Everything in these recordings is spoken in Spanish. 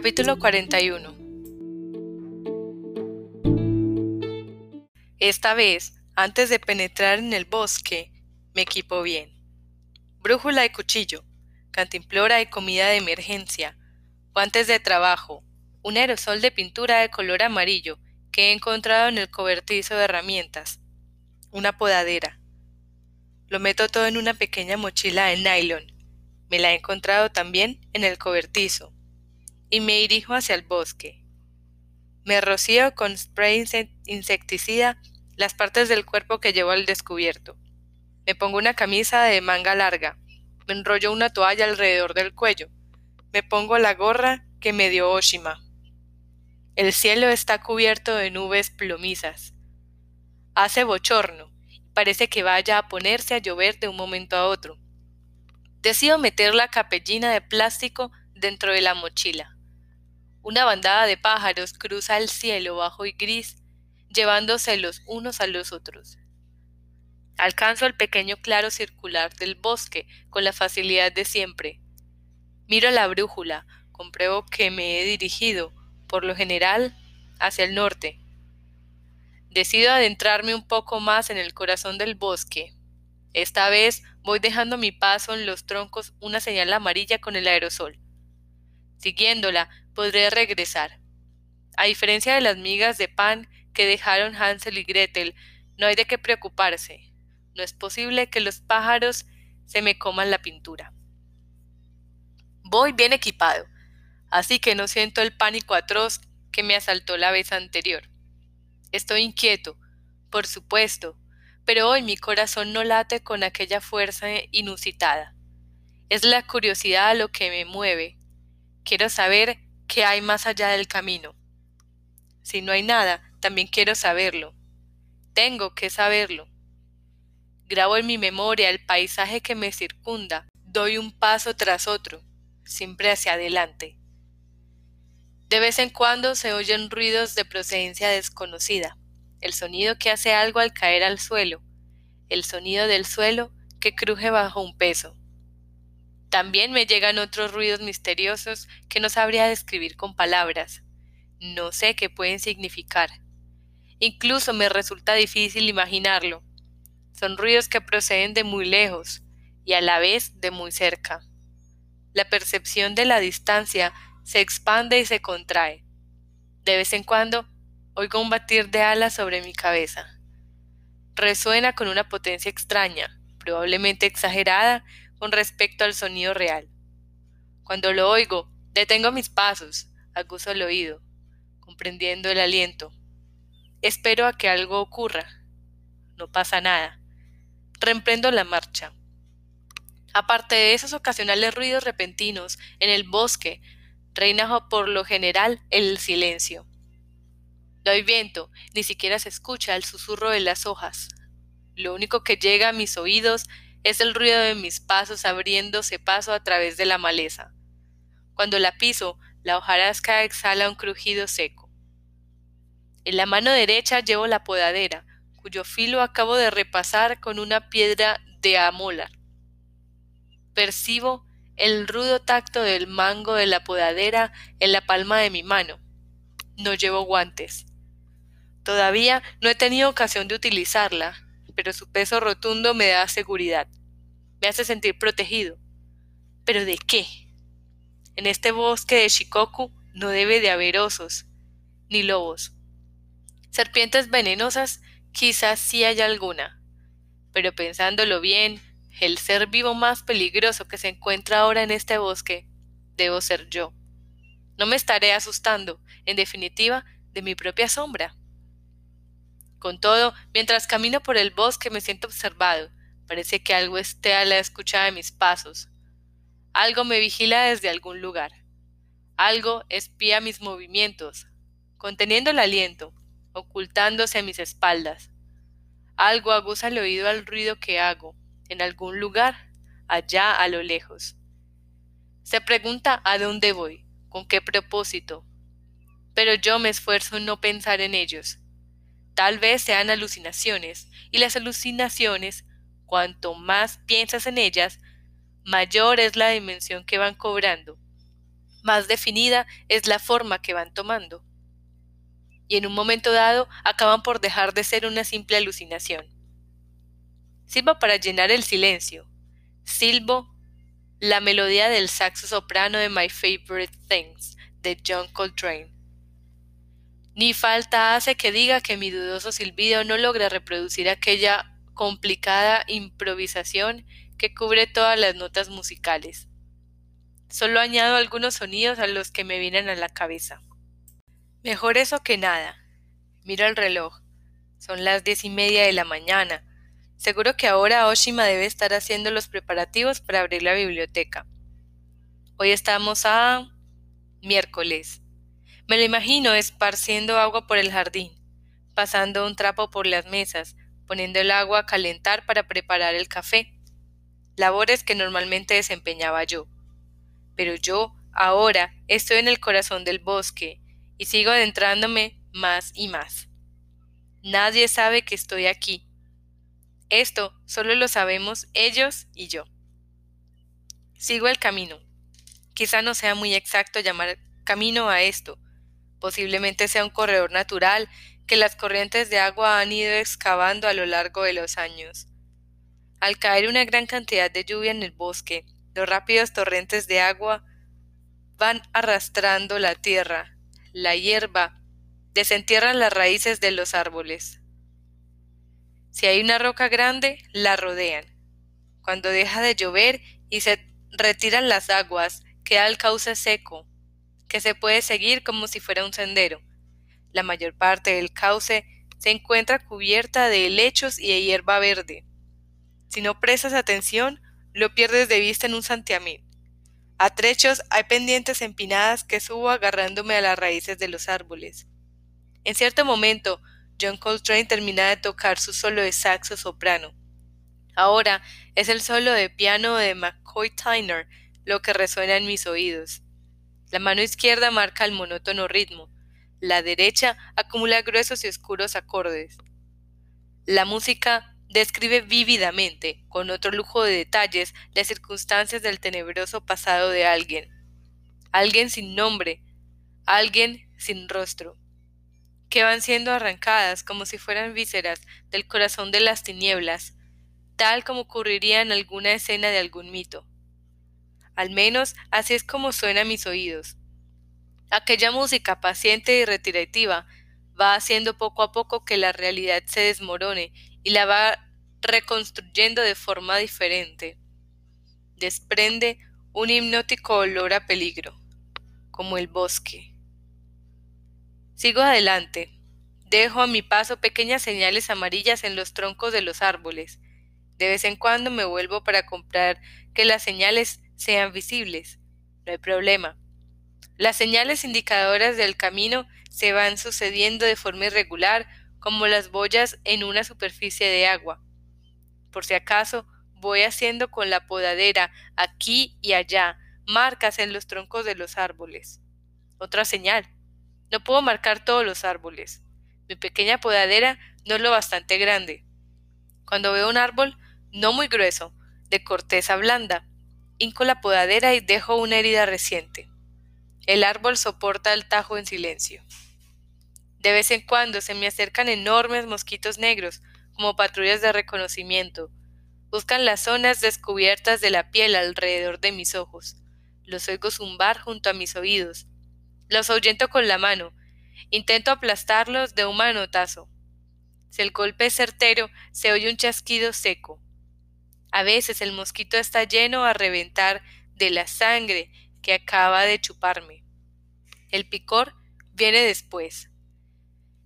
Capítulo 41 Esta vez, antes de penetrar en el bosque, me equipo bien. Brújula y cuchillo, cantimplora y comida de emergencia, guantes de trabajo, un aerosol de pintura de color amarillo que he encontrado en el cobertizo de herramientas, una podadera. Lo meto todo en una pequeña mochila de nylon. Me la he encontrado también en el cobertizo. Y me dirijo hacia el bosque. Me rocío con spray insecticida las partes del cuerpo que llevo al descubierto. Me pongo una camisa de manga larga. Me enrollo una toalla alrededor del cuello. Me pongo la gorra que me dio Oshima. El cielo está cubierto de nubes plomizas. Hace bochorno parece que vaya a ponerse a llover de un momento a otro. Decido meter la capellina de plástico dentro de la mochila. Una bandada de pájaros cruza el cielo bajo y gris, llevándose los unos a los otros. Alcanzo el pequeño claro circular del bosque con la facilidad de siempre. Miro la brújula, compruebo que me he dirigido, por lo general, hacia el norte. Decido adentrarme un poco más en el corazón del bosque. Esta vez voy dejando mi paso en los troncos una señal amarilla con el aerosol. Siguiéndola, podré regresar. A diferencia de las migas de pan que dejaron Hansel y Gretel, no hay de qué preocuparse. No es posible que los pájaros se me coman la pintura. Voy bien equipado, así que no siento el pánico atroz que me asaltó la vez anterior. Estoy inquieto, por supuesto, pero hoy mi corazón no late con aquella fuerza inusitada. Es la curiosidad lo que me mueve. Quiero saber qué hay más allá del camino. Si no hay nada, también quiero saberlo. Tengo que saberlo. Grabo en mi memoria el paisaje que me circunda. Doy un paso tras otro siempre hacia adelante. De vez en cuando se oyen ruidos de procedencia desconocida, el sonido que hace algo al caer al suelo, el sonido del suelo que cruje bajo un peso. También me llegan otros ruidos misteriosos que no sabría describir con palabras. No sé qué pueden significar. Incluso me resulta difícil imaginarlo. Son ruidos que proceden de muy lejos y a la vez de muy cerca. La percepción de la distancia se expande y se contrae. De vez en cuando oigo un batir de alas sobre mi cabeza. Resuena con una potencia extraña, probablemente exagerada con respecto al sonido real. Cuando lo oigo, detengo mis pasos, acuso el oído, comprendiendo el aliento. Espero a que algo ocurra. No pasa nada. Reemprendo la marcha. Aparte de esos ocasionales ruidos repentinos en el bosque, reina por lo general el silencio. No hay viento, ni siquiera se escucha el susurro de las hojas. Lo único que llega a mis oídos es el ruido de mis pasos abriéndose paso a través de la maleza. Cuando la piso, la hojarasca exhala un crujido seco. En la mano derecha llevo la podadera, cuyo filo acabo de repasar con una piedra de amolar. Percibo el rudo tacto del mango de la podadera en la palma de mi mano. No llevo guantes. Todavía no he tenido ocasión de utilizarla, pero su peso rotundo me da seguridad. Me hace sentir protegido. ¿Pero de qué? En este bosque de Shikoku no debe de haber osos, ni lobos. Serpientes venenosas quizás sí haya alguna, pero pensándolo bien, el ser vivo más peligroso que se encuentra ahora en este bosque, debo ser yo. No me estaré asustando, en definitiva, de mi propia sombra. Con todo, mientras camino por el bosque me siento observado. Parece que algo esté a la escucha de mis pasos. Algo me vigila desde algún lugar. Algo espía mis movimientos, conteniendo el aliento, ocultándose a mis espaldas. Algo aguza el oído al ruido que hago, en algún lugar, allá a lo lejos. Se pregunta a dónde voy, con qué propósito, pero yo me esfuerzo en no pensar en ellos. Tal vez sean alucinaciones, y las alucinaciones, cuanto más piensas en ellas, mayor es la dimensión que van cobrando. más definida es la forma que van tomando. Y en un momento dado acaban por dejar de ser una simple alucinación. Sirva para llenar el silencio. Silbo la melodía del saxo soprano de My Favorite Things de John Coltrane. Ni falta hace que diga que mi dudoso silbido no logra reproducir aquella complicada improvisación que cubre todas las notas musicales. Solo añado algunos sonidos a los que me vienen a la cabeza. Mejor eso que nada. Miro el reloj. Son las diez y media de la mañana. Seguro que ahora Oshima debe estar haciendo los preparativos para abrir la biblioteca. Hoy estamos a miércoles. Me lo imagino esparciendo agua por el jardín, pasando un trapo por las mesas, poniendo el agua a calentar para preparar el café. Labores que normalmente desempeñaba yo. Pero yo, ahora, estoy en el corazón del bosque y sigo adentrándome más y más. Nadie sabe que estoy aquí. Esto solo lo sabemos ellos y yo. Sigo el camino. Quizá no sea muy exacto llamar camino a esto. Posiblemente sea un corredor natural que las corrientes de agua han ido excavando a lo largo de los años. Al caer una gran cantidad de lluvia en el bosque, los rápidos torrentes de agua van arrastrando la tierra, la hierba, desentierran las raíces de los árboles. Si hay una roca grande, la rodean. Cuando deja de llover y se retiran las aguas, queda el cauce seco, que se puede seguir como si fuera un sendero. La mayor parte del cauce se encuentra cubierta de helechos y de hierba verde. Si no prestas atención, lo pierdes de vista en un santiamén. A trechos hay pendientes empinadas que subo agarrándome a las raíces de los árboles. En cierto momento, John Coltrane termina de tocar su solo de saxo soprano. Ahora es el solo de piano de McCoy Tyner lo que resuena en mis oídos. La mano izquierda marca el monótono ritmo, la derecha acumula gruesos y oscuros acordes. La música describe vívidamente, con otro lujo de detalles, las circunstancias del tenebroso pasado de alguien. Alguien sin nombre, alguien sin rostro, que van siendo arrancadas como si fueran vísceras del corazón de las tinieblas, tal como ocurriría en alguna escena de algún mito. Al menos así es como suena a mis oídos. Aquella música paciente y retirativa va haciendo poco a poco que la realidad se desmorone y la va reconstruyendo de forma diferente. Desprende un hipnótico olor a peligro, como el bosque. Sigo adelante. Dejo a mi paso pequeñas señales amarillas en los troncos de los árboles. De vez en cuando me vuelvo para comprar que las señales sean visibles. No hay problema. Las señales indicadoras del camino se van sucediendo de forma irregular como las boyas en una superficie de agua. Por si acaso, voy haciendo con la podadera aquí y allá marcas en los troncos de los árboles. Otra señal. No puedo marcar todos los árboles. Mi pequeña podadera no es lo bastante grande. Cuando veo un árbol no muy grueso, de corteza blanda, hinco la podadera y dejo una herida reciente. El árbol soporta el tajo en silencio. De vez en cuando se me acercan enormes mosquitos negros, como patrullas de reconocimiento. Buscan las zonas descubiertas de la piel alrededor de mis ojos. Los oigo zumbar junto a mis oídos. Los ahuyento con la mano. Intento aplastarlos de un manotazo. Si el golpe es certero, se oye un chasquido seco. A veces el mosquito está lleno a reventar de la sangre que acaba de chuparme. El picor viene después.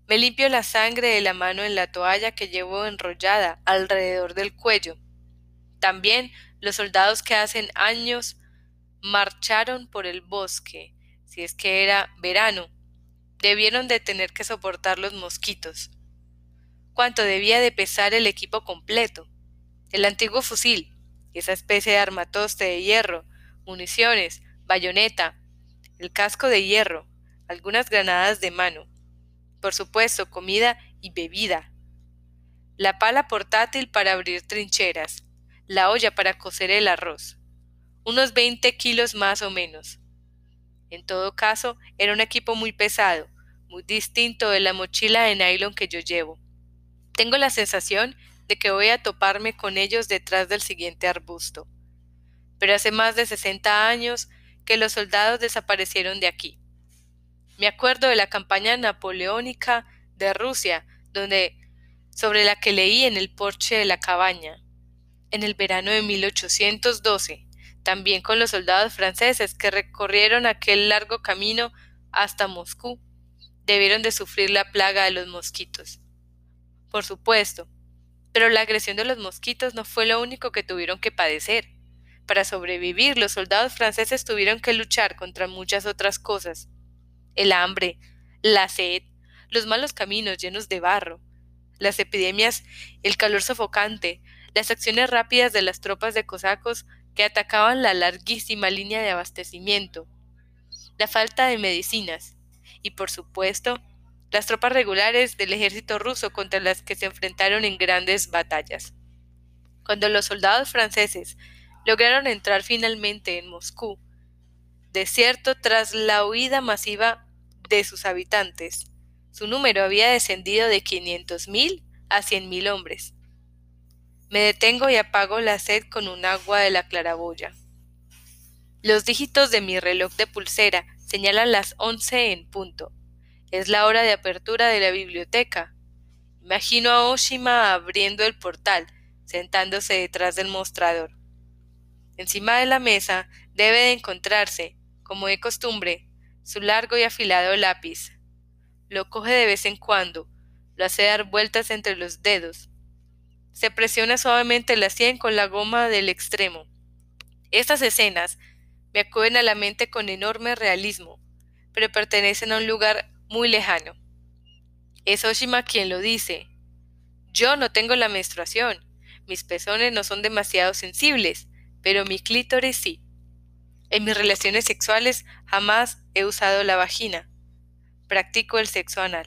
Me limpio la sangre de la mano en la toalla que llevo enrollada alrededor del cuello. También los soldados que hacen años marcharon por el bosque, si es que era verano, debieron de tener que soportar los mosquitos. ¿Cuánto debía de pesar el equipo completo? El antiguo fusil, esa especie de armatoste de hierro, municiones, bayoneta, el casco de hierro, algunas granadas de mano, por supuesto, comida y bebida. La pala portátil para abrir trincheras, la olla para cocer el arroz, unos 20 kilos más o menos. En todo caso, era un equipo muy pesado, muy distinto de la mochila de nylon que yo llevo. Tengo la sensación de que voy a toparme con ellos detrás del siguiente arbusto. Pero hace más de sesenta años que los soldados desaparecieron de aquí. Me acuerdo de la campaña napoleónica de Rusia, donde sobre la que leí en el porche de la cabaña, en el verano de 1812, también con los soldados franceses que recorrieron aquel largo camino hasta Moscú, debieron de sufrir la plaga de los mosquitos. Por supuesto, pero la agresión de los mosquitos no fue lo único que tuvieron que padecer. Para sobrevivir, los soldados franceses tuvieron que luchar contra muchas otras cosas. El hambre, la sed, los malos caminos llenos de barro, las epidemias, el calor sofocante, las acciones rápidas de las tropas de cosacos que atacaban la larguísima línea de abastecimiento, la falta de medicinas y, por supuesto, las tropas regulares del ejército ruso contra las que se enfrentaron en grandes batallas. Cuando los soldados franceses lograron entrar finalmente en Moscú, desierto tras la huida masiva de sus habitantes, su número había descendido de 500.000 a 100.000 hombres. Me detengo y apago la sed con un agua de la claraboya. Los dígitos de mi reloj de pulsera señalan las once en punto. Es la hora de apertura de la biblioteca. Imagino a Oshima abriendo el portal, sentándose detrás del mostrador. Encima de la mesa debe de encontrarse, como de costumbre, su largo y afilado lápiz, lo coge de vez en cuando, lo hace dar vueltas entre los dedos. Se presiona suavemente la sien con la goma del extremo. Estas escenas me acuden a la mente con enorme realismo, pero pertenecen a un lugar muy lejano. Es Oshima quien lo dice. Yo no tengo la menstruación, mis pezones no son demasiado sensibles, pero mi clítoris sí. En mis relaciones sexuales jamás he usado la vagina practico el sexo anal.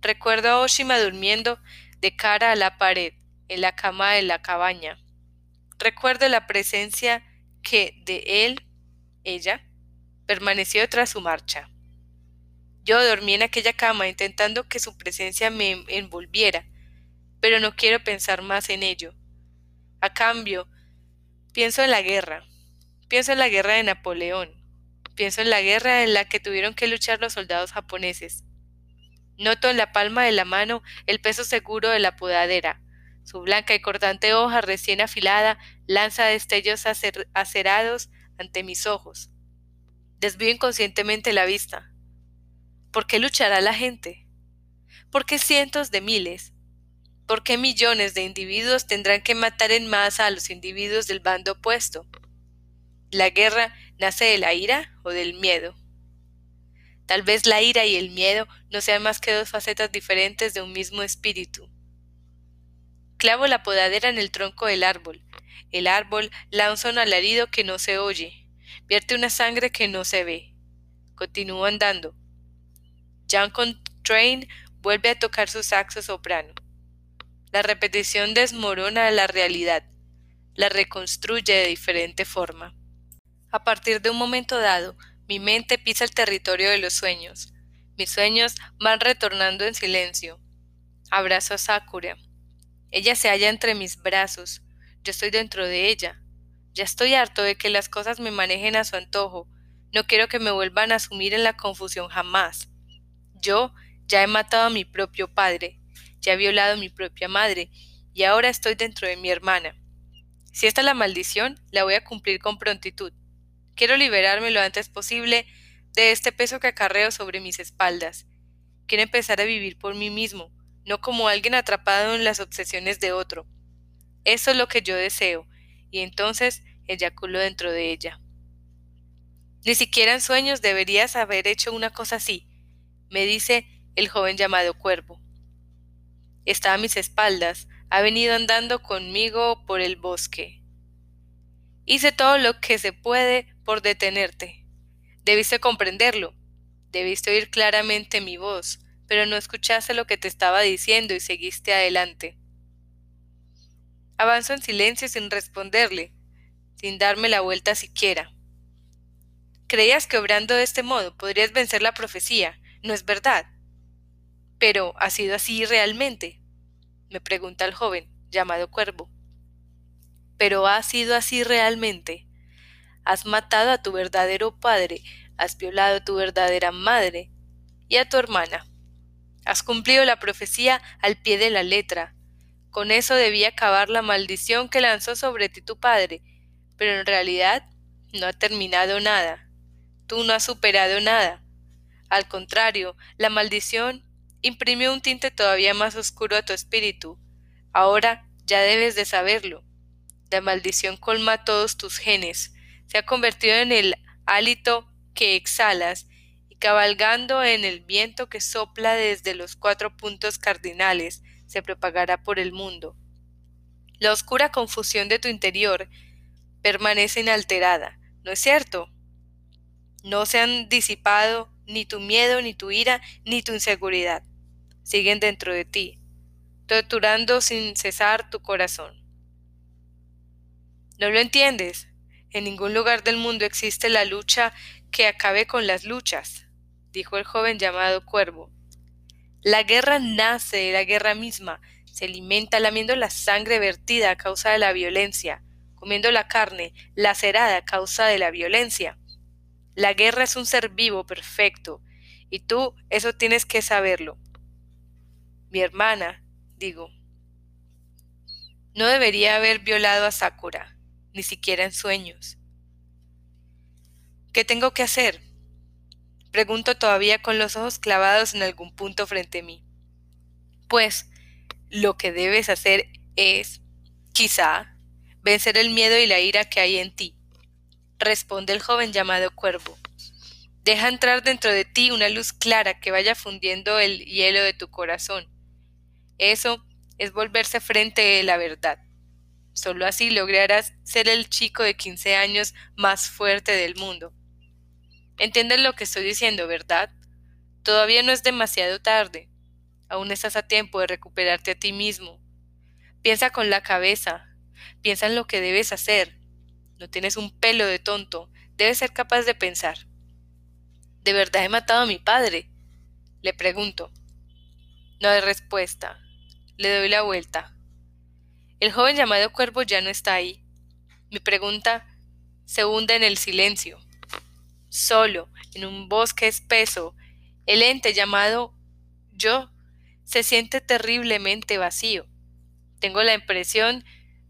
Recuerdo a Oshima durmiendo de cara a la pared, en la cama de la cabaña. Recuerdo la presencia que de él, ella, permaneció tras su marcha. Yo dormí en aquella cama intentando que su presencia me envolviera, pero no quiero pensar más en ello. A cambio, pienso en la guerra, pienso en la guerra de Napoleón, Pienso en la guerra en la que tuvieron que luchar los soldados japoneses. Noto en la palma de la mano el peso seguro de la podadera. Su blanca y cortante hoja recién afilada lanza destellos acerados ante mis ojos. Desvío inconscientemente la vista. ¿Por qué luchará la gente? ¿Por qué cientos de miles? ¿Por qué millones de individuos tendrán que matar en masa a los individuos del bando opuesto? La guerra nace de la ira o del miedo. Tal vez la ira y el miedo no sean más que dos facetas diferentes de un mismo espíritu. Clavo la podadera en el tronco del árbol. El árbol lanza un alarido que no se oye, vierte una sangre que no se ve. Continúo andando. John Contrain vuelve a tocar su saxo soprano. La repetición desmorona la realidad, la reconstruye de diferente forma. A partir de un momento dado, mi mente pisa el territorio de los sueños. Mis sueños van retornando en silencio. Abrazo a Sakura. Ella se halla entre mis brazos. Yo estoy dentro de ella. Ya estoy harto de que las cosas me manejen a su antojo. No quiero que me vuelvan a sumir en la confusión jamás. Yo ya he matado a mi propio padre, ya he violado a mi propia madre, y ahora estoy dentro de mi hermana. Si esta es la maldición, la voy a cumplir con prontitud. Quiero liberarme lo antes posible de este peso que acarreo sobre mis espaldas. Quiero empezar a vivir por mí mismo, no como alguien atrapado en las obsesiones de otro. Eso es lo que yo deseo, y entonces eyaculo dentro de ella. Ni siquiera en sueños deberías haber hecho una cosa así, me dice el joven llamado Cuervo. Está a mis espaldas, ha venido andando conmigo por el bosque. Hice todo lo que se puede por detenerte. Debiste comprenderlo, debiste oír claramente mi voz, pero no escuchaste lo que te estaba diciendo y seguiste adelante. Avanzo en silencio sin responderle, sin darme la vuelta siquiera. Creías que obrando de este modo podrías vencer la profecía, ¿no es verdad? Pero ¿ha sido así realmente? me pregunta el joven, llamado Cuervo. Pero ¿ha sido así realmente? Has matado a tu verdadero padre, has violado a tu verdadera madre y a tu hermana. Has cumplido la profecía al pie de la letra. Con eso debía acabar la maldición que lanzó sobre ti tu padre, pero en realidad no ha terminado nada. Tú no has superado nada. Al contrario, la maldición imprimió un tinte todavía más oscuro a tu espíritu. Ahora ya debes de saberlo. La maldición colma todos tus genes, se ha convertido en el hálito que exhalas y cabalgando en el viento que sopla desde los cuatro puntos cardinales, se propagará por el mundo. La oscura confusión de tu interior permanece inalterada, ¿no es cierto? No se han disipado ni tu miedo, ni tu ira, ni tu inseguridad. Siguen dentro de ti, torturando sin cesar tu corazón. ¿No lo entiendes? En ningún lugar del mundo existe la lucha que acabe con las luchas, dijo el joven llamado Cuervo. La guerra nace de la guerra misma, se alimenta lamiendo la sangre vertida a causa de la violencia, comiendo la carne lacerada a causa de la violencia. La guerra es un ser vivo perfecto, y tú eso tienes que saberlo. Mi hermana, digo, no debería haber violado a Sakura, ni siquiera en sueños. ¿Qué tengo que hacer? Pregunto todavía con los ojos clavados en algún punto frente a mí. Pues, lo que debes hacer es, quizá, vencer el miedo y la ira que hay en ti responde el joven llamado Cuervo. Deja entrar dentro de ti una luz clara que vaya fundiendo el hielo de tu corazón. Eso es volverse frente de la verdad. Solo así lograrás ser el chico de 15 años más fuerte del mundo. ¿Entiendes lo que estoy diciendo, verdad? Todavía no es demasiado tarde. Aún estás a tiempo de recuperarte a ti mismo. Piensa con la cabeza. Piensa en lo que debes hacer. No tienes un pelo de tonto. Debes ser capaz de pensar. ¿De verdad he matado a mi padre? Le pregunto. No hay respuesta. Le doy la vuelta. El joven llamado Cuervo ya no está ahí. Mi pregunta se hunde en el silencio. Solo, en un bosque espeso, el ente llamado yo se siente terriblemente vacío. Tengo la impresión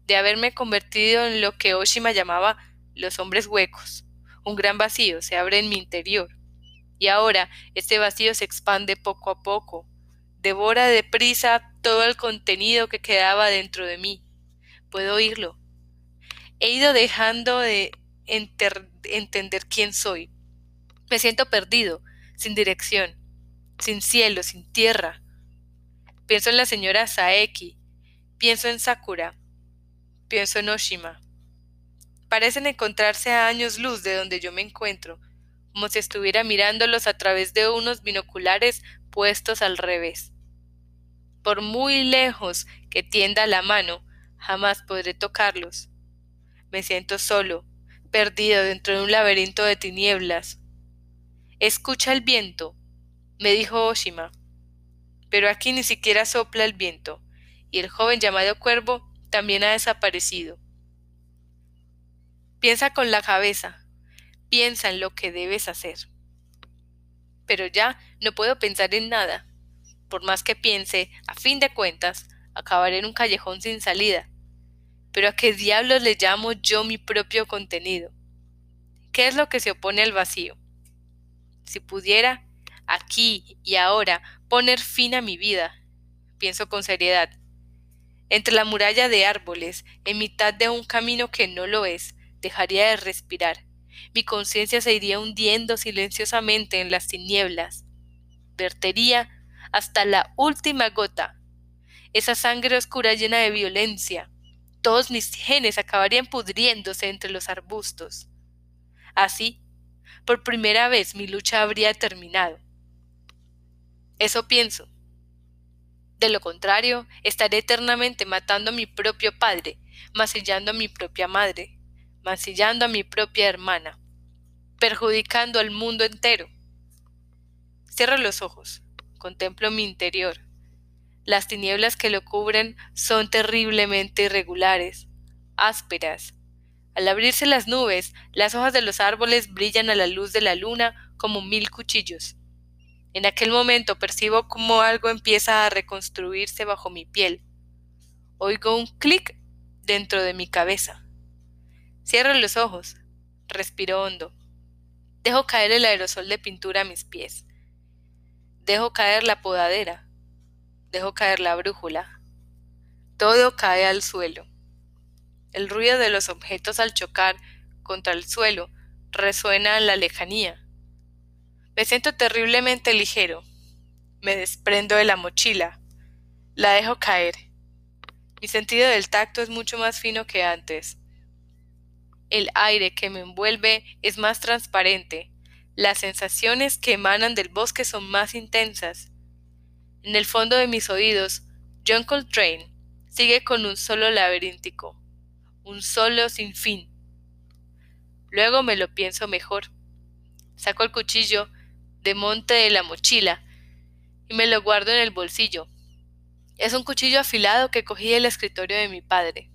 de haberme convertido en lo que Oshima llamaba los hombres huecos. Un gran vacío se abre en mi interior. Y ahora este vacío se expande poco a poco, devora deprisa todo el contenido que quedaba dentro de mí. Puedo oírlo. He ido dejando de entender quién soy. Me siento perdido, sin dirección, sin cielo, sin tierra. Pienso en la señora Saeki, pienso en Sakura, Pienso en Oshima. Parecen encontrarse a años luz de donde yo me encuentro, como si estuviera mirándolos a través de unos binoculares puestos al revés. Por muy lejos que tienda la mano, jamás podré tocarlos. Me siento solo, perdido dentro de un laberinto de tinieblas. Escucha el viento, me dijo Oshima. Pero aquí ni siquiera sopla el viento, y el joven llamado Cuervo también ha desaparecido. Piensa con la cabeza, piensa en lo que debes hacer. Pero ya no puedo pensar en nada. Por más que piense, a fin de cuentas, acabaré en un callejón sin salida. Pero a qué diablos le llamo yo mi propio contenido. ¿Qué es lo que se opone al vacío? Si pudiera, aquí y ahora, poner fin a mi vida, pienso con seriedad, entre la muralla de árboles, en mitad de un camino que no lo es, dejaría de respirar. Mi conciencia se iría hundiendo silenciosamente en las tinieblas. Vertería hasta la última gota. Esa sangre oscura llena de violencia. Todos mis genes acabarían pudriéndose entre los arbustos. Así, por primera vez mi lucha habría terminado. Eso pienso. De lo contrario, estaré eternamente matando a mi propio padre, masillando a mi propia madre, masillando a mi propia hermana. perjudicando al mundo entero. Cierro los ojos, contemplo mi interior. Las tinieblas que lo cubren son terriblemente irregulares, ásperas. Al abrirse las nubes, las hojas de los árboles brillan a la luz de la luna como mil cuchillos. En aquel momento percibo como algo empieza a reconstruirse bajo mi piel. Oigo un clic dentro de mi cabeza. Cierro los ojos, respiro hondo. Dejo caer el aerosol de pintura a mis pies. Dejo caer la podadera. Dejo caer la brújula. Todo cae al suelo. El ruido de los objetos al chocar contra el suelo resuena en la lejanía. Me siento terriblemente ligero. Me desprendo de la mochila. La dejo caer. Mi sentido del tacto es mucho más fino que antes. El aire que me envuelve es más transparente. Las sensaciones que emanan del bosque son más intensas. En el fondo de mis oídos, John Coltrane sigue con un solo laberíntico, un solo sin fin. Luego me lo pienso mejor. Saco el cuchillo de monte de la mochila y me lo guardo en el bolsillo. Es un cuchillo afilado que cogí del escritorio de mi padre.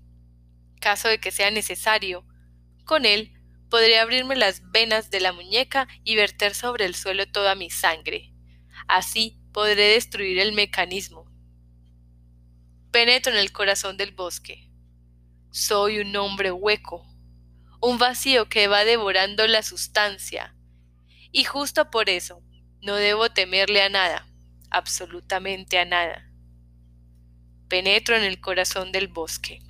Caso de que sea necesario, con él podría abrirme las venas de la muñeca y verter sobre el suelo toda mi sangre. Así podré destruir el mecanismo. Penetro en el corazón del bosque. Soy un hombre hueco, un vacío que va devorando la sustancia, y justo por eso no debo temerle a nada, absolutamente a nada. Penetro en el corazón del bosque.